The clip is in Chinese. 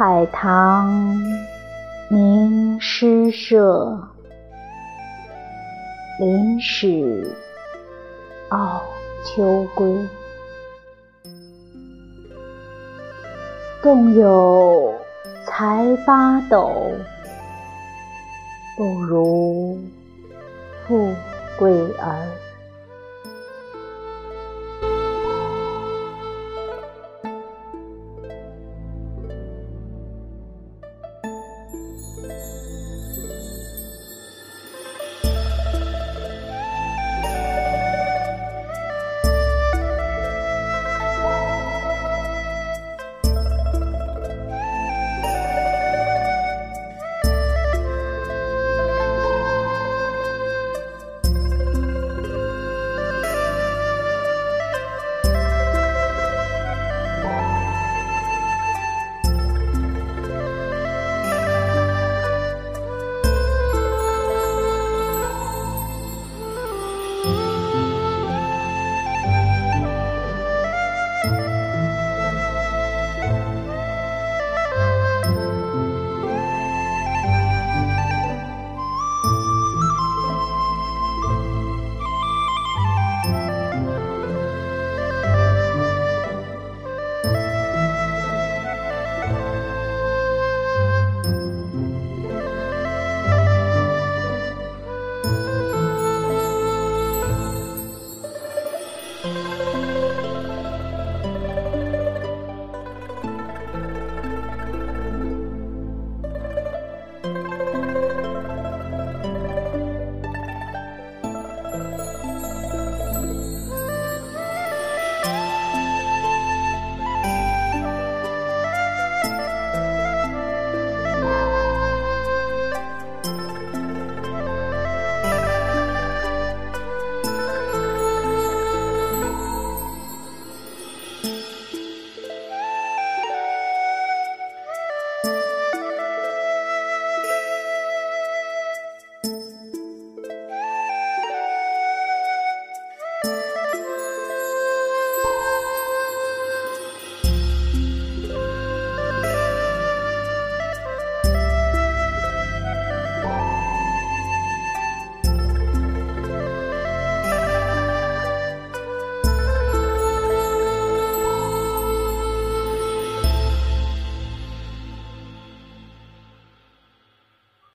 海棠名诗社临史傲秋归更有才八斗，不如富贵儿。